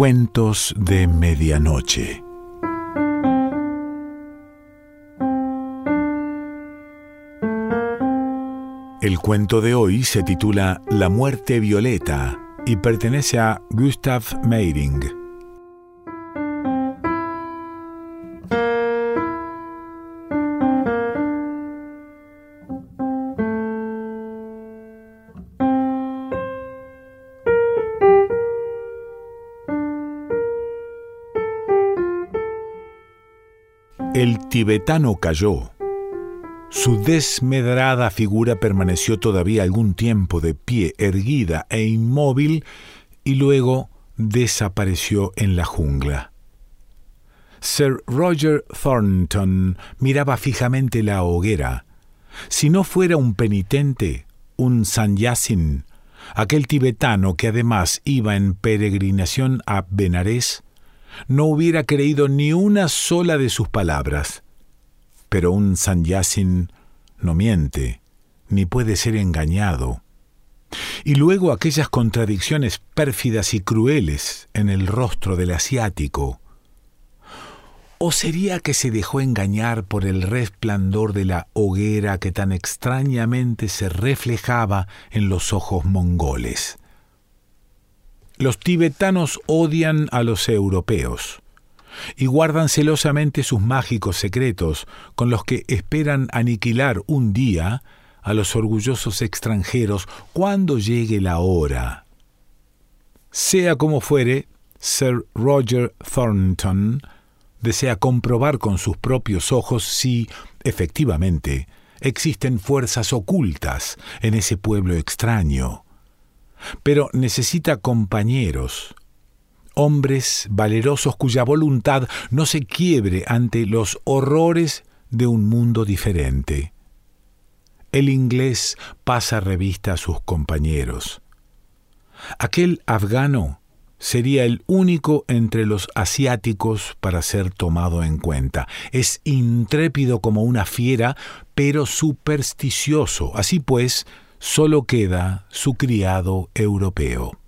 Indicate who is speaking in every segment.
Speaker 1: Cuentos de Medianoche. El cuento de hoy se titula La muerte violeta y pertenece a Gustav Meiring. Tibetano cayó. Su desmedrada figura permaneció todavía algún tiempo de pie, erguida e inmóvil, y luego desapareció en la jungla. Sir Roger Thornton miraba fijamente la hoguera. Si no fuera un penitente, un sannyasin, aquel tibetano que además iba en peregrinación a Benarés, no hubiera creído ni una sola de sus palabras. Pero un sannyasin no miente, ni puede ser engañado. Y luego aquellas contradicciones pérfidas y crueles en el rostro del asiático. ¿O sería que se dejó engañar por el resplandor de la hoguera que tan extrañamente se reflejaba en los ojos mongoles? Los tibetanos odian a los europeos y guardan celosamente sus mágicos secretos con los que esperan aniquilar un día a los orgullosos extranjeros cuando llegue la hora. Sea como fuere, Sir Roger Thornton desea comprobar con sus propios ojos si, efectivamente, existen fuerzas ocultas en ese pueblo extraño pero necesita compañeros, hombres valerosos cuya voluntad no se quiebre ante los horrores de un mundo diferente. El inglés pasa revista a sus compañeros. Aquel afgano sería el único entre los asiáticos para ser tomado en cuenta. Es intrépido como una fiera, pero supersticioso. Así pues, solo queda su criado europeo.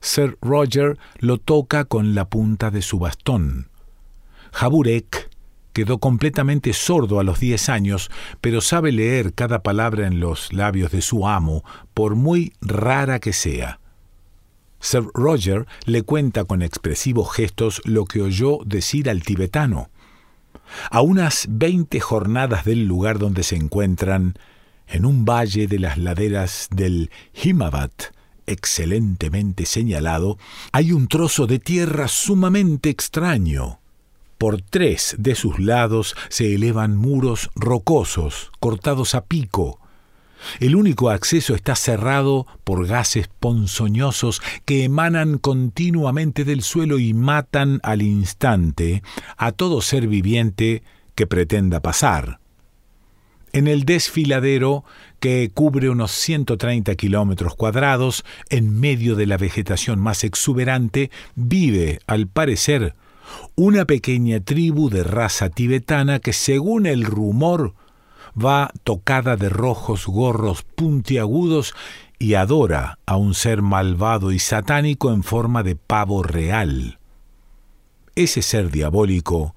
Speaker 1: Sir Roger lo toca con la punta de su bastón. Jaburek quedó completamente sordo a los diez años, pero sabe leer cada palabra en los labios de su amo, por muy rara que sea. Sir Roger le cuenta con expresivos gestos lo que oyó decir al tibetano. A unas veinte jornadas del lugar donde se encuentran, en un valle de las laderas del Himavat, excelentemente señalado, hay un trozo de tierra sumamente extraño. Por tres de sus lados se elevan muros rocosos, cortados a pico. El único acceso está cerrado por gases ponzoñosos que emanan continuamente del suelo y matan al instante a todo ser viviente que pretenda pasar. En el desfiladero, que cubre unos 130 kilómetros cuadrados, en medio de la vegetación más exuberante, vive, al parecer, una pequeña tribu de raza tibetana que, según el rumor, va tocada de rojos gorros puntiagudos y adora a un ser malvado y satánico en forma de pavo real. Ese ser diabólico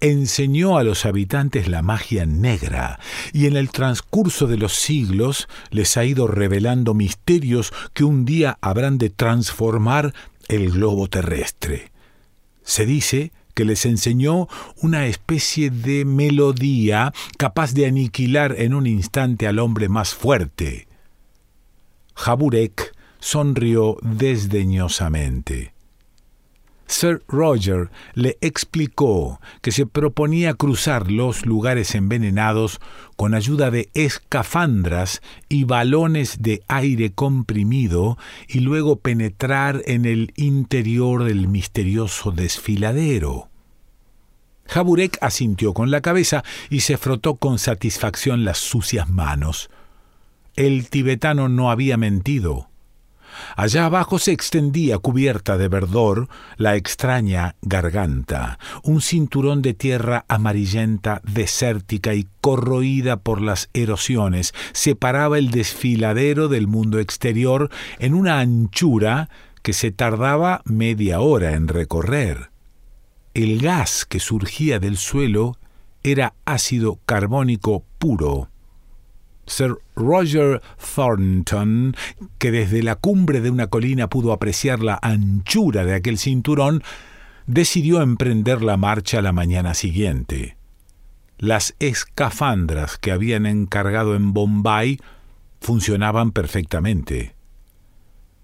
Speaker 1: enseñó a los habitantes la magia negra y en el transcurso de los siglos les ha ido revelando misterios que un día habrán de transformar el globo terrestre. Se dice que les enseñó una especie de melodía capaz de aniquilar en un instante al hombre más fuerte. Jaburek sonrió desdeñosamente. Sir Roger le explicó que se proponía cruzar los lugares envenenados con ayuda de escafandras y balones de aire comprimido y luego penetrar en el interior del misterioso desfiladero. Jaburek asintió con la cabeza y se frotó con satisfacción las sucias manos. El tibetano no había mentido. Allá abajo se extendía, cubierta de verdor, la extraña garganta, un cinturón de tierra amarillenta, desértica y corroída por las erosiones, separaba el desfiladero del mundo exterior en una anchura que se tardaba media hora en recorrer. El gas que surgía del suelo era ácido carbónico puro. Sir Roger Thornton, que desde la cumbre de una colina pudo apreciar la anchura de aquel cinturón, decidió emprender la marcha la mañana siguiente. Las escafandras que habían encargado en Bombay funcionaban perfectamente.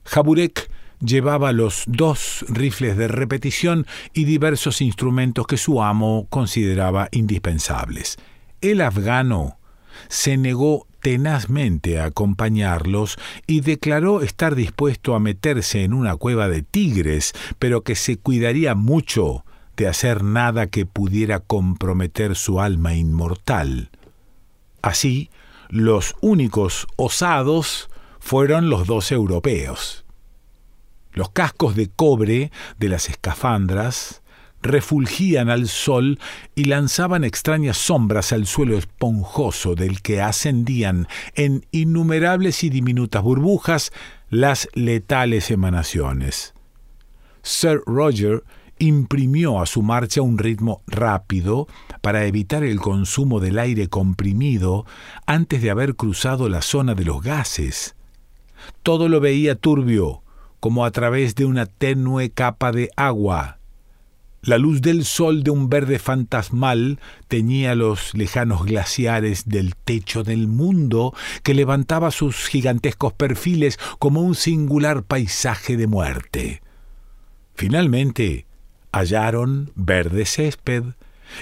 Speaker 1: Jaburek llevaba los dos rifles de repetición y diversos instrumentos que su amo consideraba indispensables. El afgano se negó tenazmente a acompañarlos y declaró estar dispuesto a meterse en una cueva de tigres, pero que se cuidaría mucho de hacer nada que pudiera comprometer su alma inmortal. Así, los únicos osados fueron los dos europeos. Los cascos de cobre de las escafandras refulgían al sol y lanzaban extrañas sombras al suelo esponjoso del que ascendían en innumerables y diminutas burbujas las letales emanaciones. Sir Roger imprimió a su marcha un ritmo rápido para evitar el consumo del aire comprimido antes de haber cruzado la zona de los gases. Todo lo veía turbio, como a través de una tenue capa de agua, la luz del sol de un verde fantasmal teñía los lejanos glaciares del techo del mundo que levantaba sus gigantescos perfiles como un singular paisaje de muerte. Finalmente hallaron verde césped,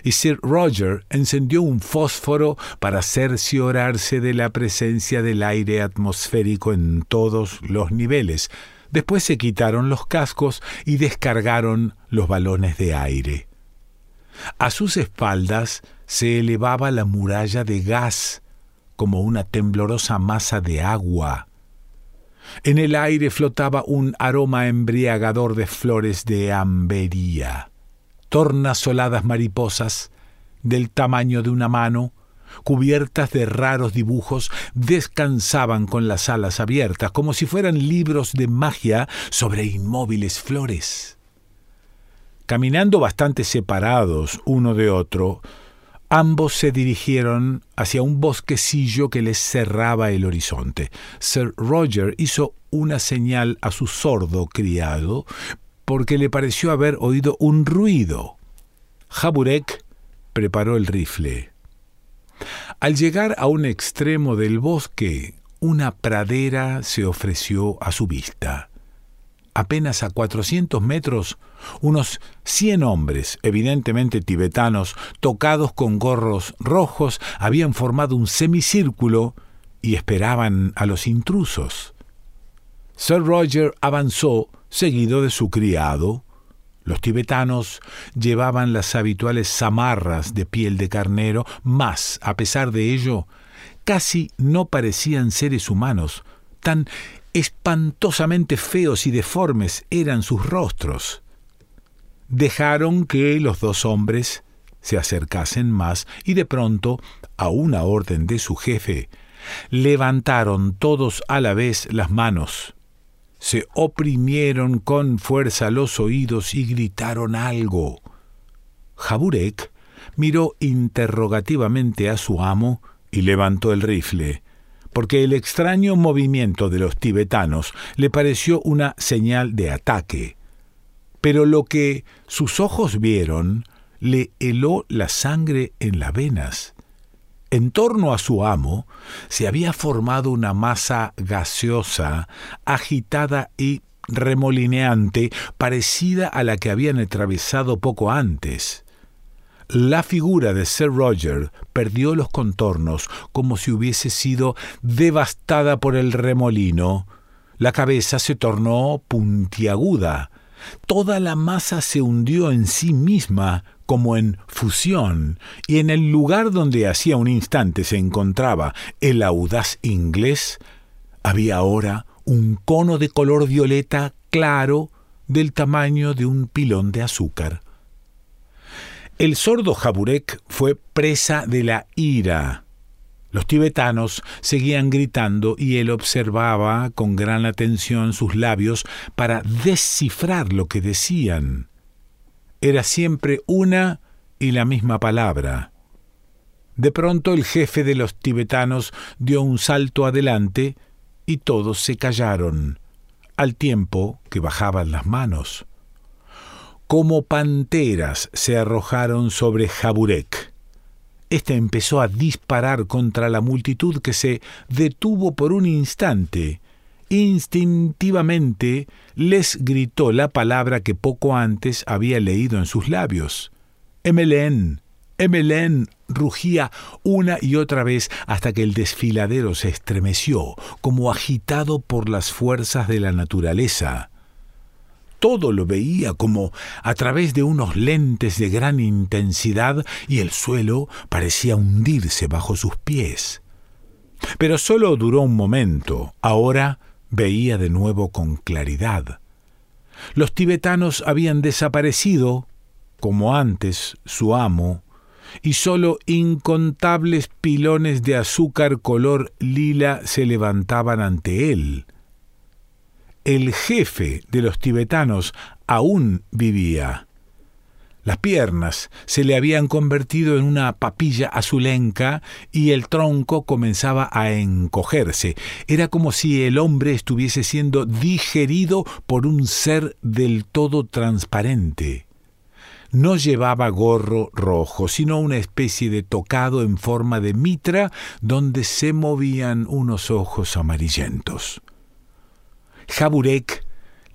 Speaker 1: y Sir Roger encendió un fósforo para cerciorarse de la presencia del aire atmosférico en todos los niveles, Después se quitaron los cascos y descargaron los balones de aire. A sus espaldas se elevaba la muralla de gas como una temblorosa masa de agua. En el aire flotaba un aroma embriagador de flores de ambería, tornasoladas mariposas del tamaño de una mano, cubiertas de raros dibujos, descansaban con las alas abiertas, como si fueran libros de magia sobre inmóviles flores. Caminando bastante separados uno de otro, ambos se dirigieron hacia un bosquecillo que les cerraba el horizonte. Sir Roger hizo una señal a su sordo criado, porque le pareció haber oído un ruido. Jaburek preparó el rifle. Al llegar a un extremo del bosque, una pradera se ofreció a su vista. Apenas a cuatrocientos metros, unos cien hombres, evidentemente tibetanos, tocados con gorros rojos, habían formado un semicírculo y esperaban a los intrusos. Sir Roger avanzó, seguido de su criado, los tibetanos llevaban las habituales zamarras de piel de carnero, mas, a pesar de ello, casi no parecían seres humanos, tan espantosamente feos y deformes eran sus rostros. Dejaron que los dos hombres se acercasen más y de pronto, a una orden de su jefe, levantaron todos a la vez las manos se oprimieron con fuerza los oídos y gritaron algo. Jaburek miró interrogativamente a su amo y levantó el rifle, porque el extraño movimiento de los tibetanos le pareció una señal de ataque. Pero lo que sus ojos vieron le heló la sangre en las venas. En torno a su amo se había formado una masa gaseosa, agitada y remolineante, parecida a la que habían atravesado poco antes. La figura de Sir Roger perdió los contornos como si hubiese sido devastada por el remolino. La cabeza se tornó puntiaguda. Toda la masa se hundió en sí misma como en fusión, y en el lugar donde hacía un instante se encontraba el audaz inglés, había ahora un cono de color violeta claro del tamaño de un pilón de azúcar. El sordo Jaburek fue presa de la ira. Los tibetanos seguían gritando y él observaba con gran atención sus labios para descifrar lo que decían. Era siempre una y la misma palabra. De pronto el jefe de los tibetanos dio un salto adelante y todos se callaron, al tiempo que bajaban las manos. Como panteras se arrojaron sobre Jaburek. Este empezó a disparar contra la multitud que se detuvo por un instante. Instintivamente les gritó la palabra que poco antes había leído en sus labios. Emelén, Emelén rugía una y otra vez hasta que el desfiladero se estremeció, como agitado por las fuerzas de la naturaleza todo lo veía como a través de unos lentes de gran intensidad y el suelo parecía hundirse bajo sus pies. Pero solo duró un momento, ahora veía de nuevo con claridad. Los tibetanos habían desaparecido, como antes su amo, y sólo incontables pilones de azúcar color lila se levantaban ante él el jefe de los tibetanos aún vivía. Las piernas se le habían convertido en una papilla azulenca y el tronco comenzaba a encogerse. Era como si el hombre estuviese siendo digerido por un ser del todo transparente. No llevaba gorro rojo, sino una especie de tocado en forma de mitra donde se movían unos ojos amarillentos. Jaburek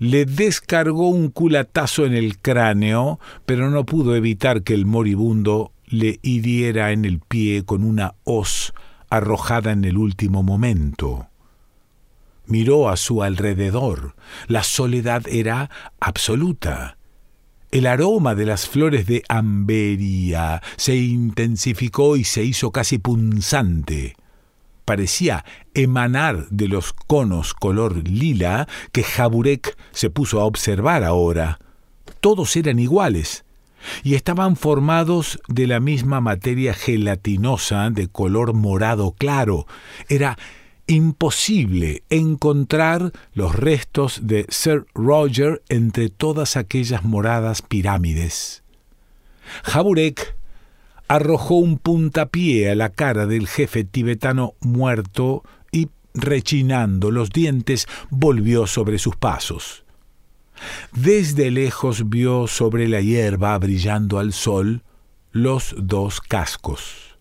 Speaker 1: le descargó un culatazo en el cráneo, pero no pudo evitar que el moribundo le hiriera en el pie con una hoz arrojada en el último momento. Miró a su alrededor. La soledad era absoluta. El aroma de las flores de ambería se intensificó y se hizo casi punzante parecía emanar de los conos color lila que Jaburek se puso a observar ahora. Todos eran iguales y estaban formados de la misma materia gelatinosa de color morado claro. Era imposible encontrar los restos de Sir Roger entre todas aquellas moradas pirámides. Jaburek arrojó un puntapié a la cara del jefe tibetano muerto y, rechinando los dientes, volvió sobre sus pasos. Desde lejos vio sobre la hierba, brillando al sol, los dos cascos.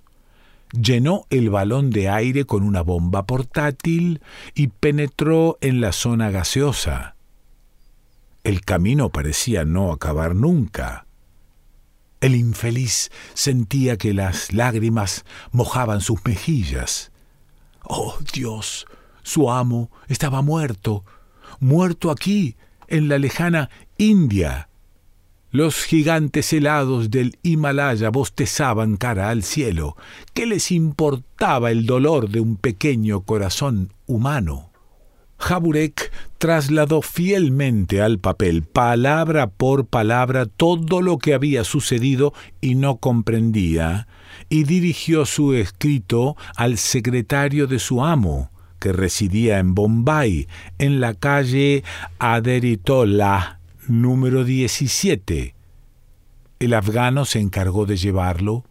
Speaker 1: Llenó el balón de aire con una bomba portátil y penetró en la zona gaseosa. El camino parecía no acabar nunca. El infeliz sentía que las lágrimas mojaban sus mejillas. Oh Dios, su amo estaba muerto, muerto aquí, en la lejana India. Los gigantes helados del Himalaya bostezaban cara al cielo. ¿Qué les importaba el dolor de un pequeño corazón humano? Jaburek trasladó fielmente al papel, palabra por palabra, todo lo que había sucedido y no comprendía, y dirigió su escrito al secretario de su amo, que residía en Bombay, en la calle Aderitola, número 17. El afgano se encargó de llevarlo.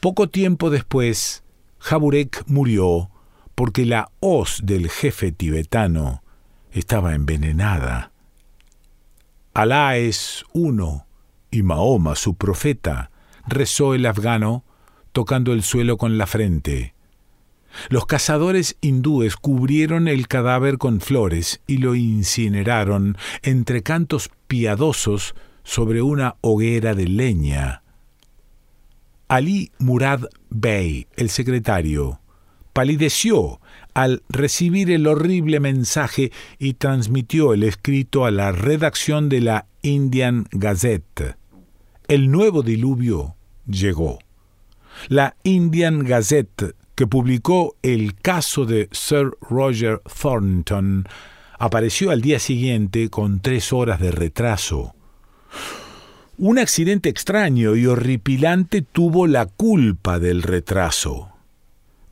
Speaker 1: Poco tiempo después, Jaburek murió porque la hoz del jefe tibetano estaba envenenada. Alá es uno y Mahoma su profeta, rezó el afgano, tocando el suelo con la frente. Los cazadores hindúes cubrieron el cadáver con flores y lo incineraron entre cantos piadosos sobre una hoguera de leña. Ali Murad Bey, el secretario, palideció al recibir el horrible mensaje y transmitió el escrito a la redacción de la Indian Gazette. El nuevo diluvio llegó. La Indian Gazette, que publicó el caso de Sir Roger Thornton, apareció al día siguiente con tres horas de retraso. Un accidente extraño y horripilante tuvo la culpa del retraso.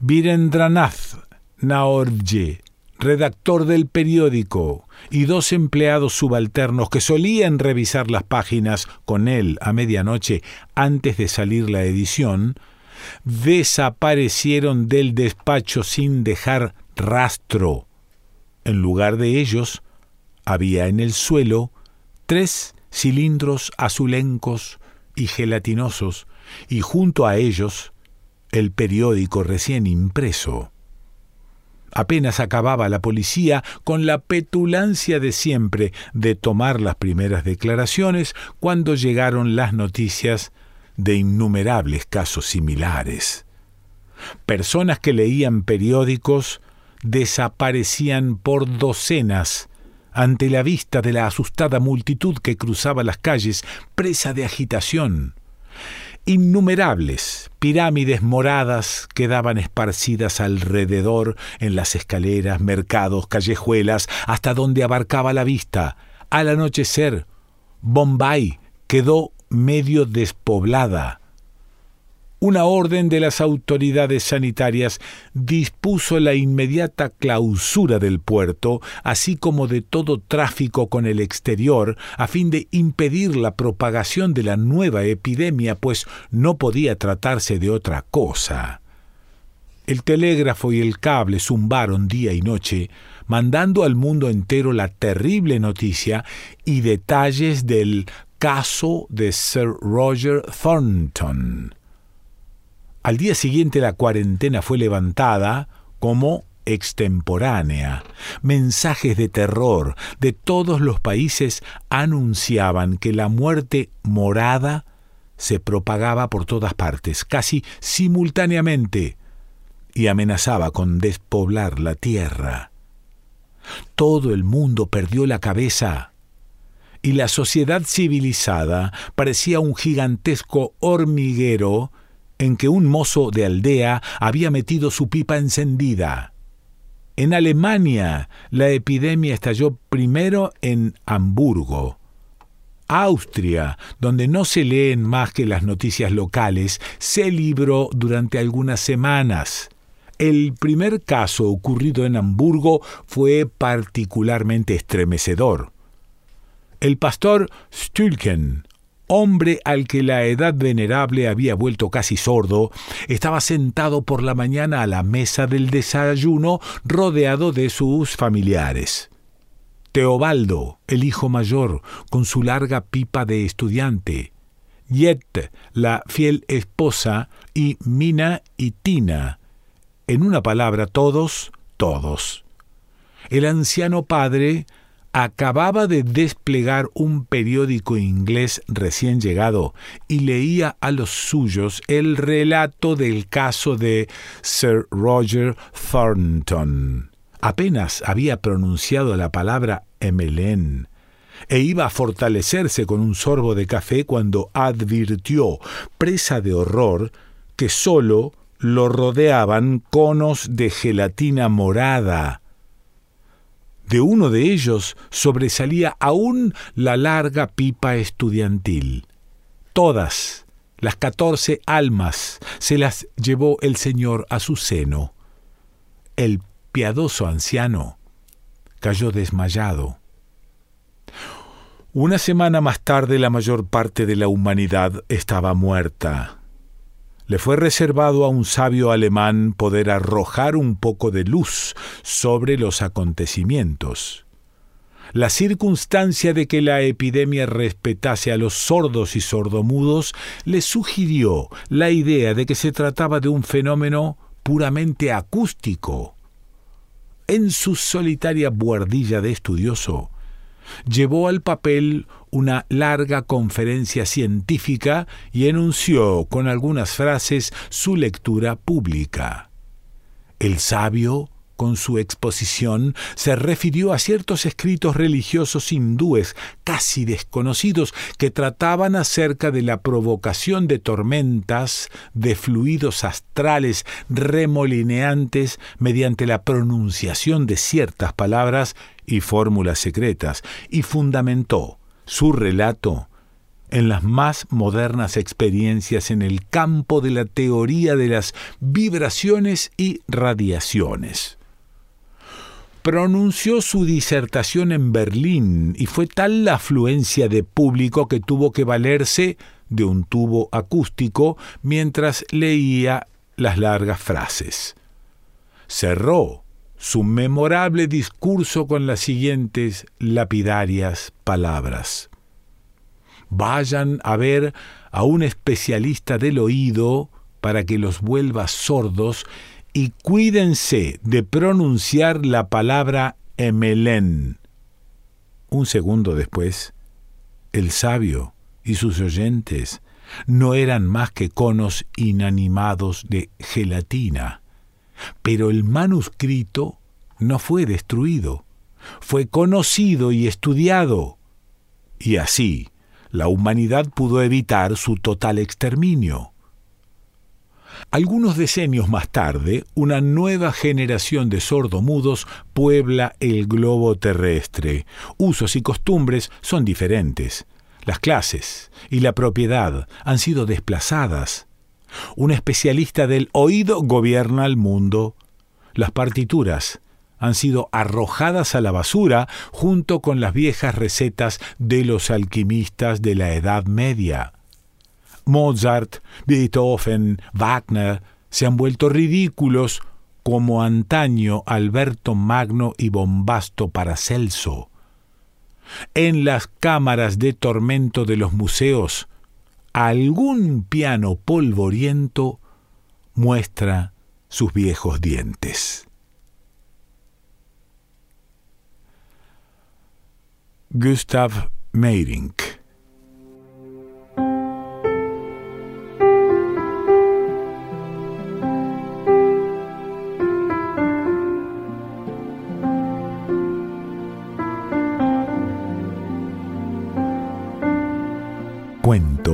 Speaker 1: Virendranath Naorje, redactor del periódico, y dos empleados subalternos que solían revisar las páginas con él a medianoche antes de salir la edición, desaparecieron del despacho sin dejar rastro. En lugar de ellos, había en el suelo tres cilindros azulencos y gelatinosos, y junto a ellos el periódico recién impreso. Apenas acababa la policía con la petulancia de siempre de tomar las primeras declaraciones cuando llegaron las noticias de innumerables casos similares. Personas que leían periódicos desaparecían por docenas ante la vista de la asustada multitud que cruzaba las calles, presa de agitación. Innumerables pirámides moradas quedaban esparcidas alrededor en las escaleras, mercados, callejuelas, hasta donde abarcaba la vista. Al anochecer, Bombay quedó medio despoblada. Una orden de las autoridades sanitarias dispuso la inmediata clausura del puerto, así como de todo tráfico con el exterior, a fin de impedir la propagación de la nueva epidemia, pues no podía tratarse de otra cosa. El telégrafo y el cable zumbaron día y noche, mandando al mundo entero la terrible noticia y detalles del caso de Sir Roger Thornton. Al día siguiente la cuarentena fue levantada como extemporánea. Mensajes de terror de todos los países anunciaban que la muerte morada se propagaba por todas partes, casi simultáneamente, y amenazaba con despoblar la tierra. Todo el mundo perdió la cabeza y la sociedad civilizada parecía un gigantesco hormiguero en que un mozo de aldea había metido su pipa encendida. En Alemania la epidemia estalló primero en Hamburgo. Austria, donde no se leen más que las noticias locales, se libró durante algunas semanas. El primer caso ocurrido en Hamburgo fue particularmente estremecedor. El pastor Stülken, hombre al que la edad venerable había vuelto casi sordo, estaba sentado por la mañana a la mesa del desayuno rodeado de sus familiares. Teobaldo, el hijo mayor, con su larga pipa de estudiante, Yet, la fiel esposa, y Mina y Tina. En una palabra, todos, todos. El anciano padre acababa de desplegar un periódico inglés recién llegado y leía a los suyos el relato del caso de Sir Roger Thornton. Apenas había pronunciado la palabra Emelén e iba a fortalecerse con un sorbo de café cuando advirtió, presa de horror, que sólo lo rodeaban conos de gelatina morada de uno de ellos sobresalía aún la larga pipa estudiantil. Todas, las catorce almas, se las llevó el Señor a su seno. El piadoso anciano cayó desmayado. Una semana más tarde la mayor parte de la humanidad estaba muerta le fue reservado a un sabio alemán poder arrojar un poco de luz sobre los acontecimientos. La circunstancia de que la epidemia respetase a los sordos y sordomudos le sugirió la idea de que se trataba de un fenómeno puramente acústico. En su solitaria buhardilla de estudioso, llevó al papel una larga conferencia científica y enunció con algunas frases su lectura pública. El sabio con su exposición se refirió a ciertos escritos religiosos hindúes casi desconocidos que trataban acerca de la provocación de tormentas, de fluidos astrales remolineantes mediante la pronunciación de ciertas palabras y fórmulas secretas, y fundamentó su relato en las más modernas experiencias en el campo de la teoría de las vibraciones y radiaciones. Pronunció su disertación en Berlín y fue tal la afluencia de público que tuvo que valerse de un tubo acústico mientras leía las largas frases. Cerró su memorable discurso con las siguientes lapidarias palabras. Vayan a ver a un especialista del oído para que los vuelva sordos y cuídense de pronunciar la palabra emelén. Un segundo después, el sabio y sus oyentes no eran más que conos inanimados de gelatina. Pero el manuscrito no fue destruido, fue conocido y estudiado. Y así, la humanidad pudo evitar su total exterminio. Algunos decenios más tarde, una nueva generación de sordomudos puebla el globo terrestre. Usos y costumbres son diferentes. Las clases y la propiedad han sido desplazadas. Un especialista del oído gobierna el mundo. Las partituras han sido arrojadas a la basura junto con las viejas recetas de los alquimistas de la Edad Media. Mozart, Beethoven, Wagner se han vuelto ridículos como antaño Alberto Magno y Bombasto Paracelso. En las cámaras de tormento de los museos, algún piano polvoriento muestra sus viejos dientes. Gustav Meyrink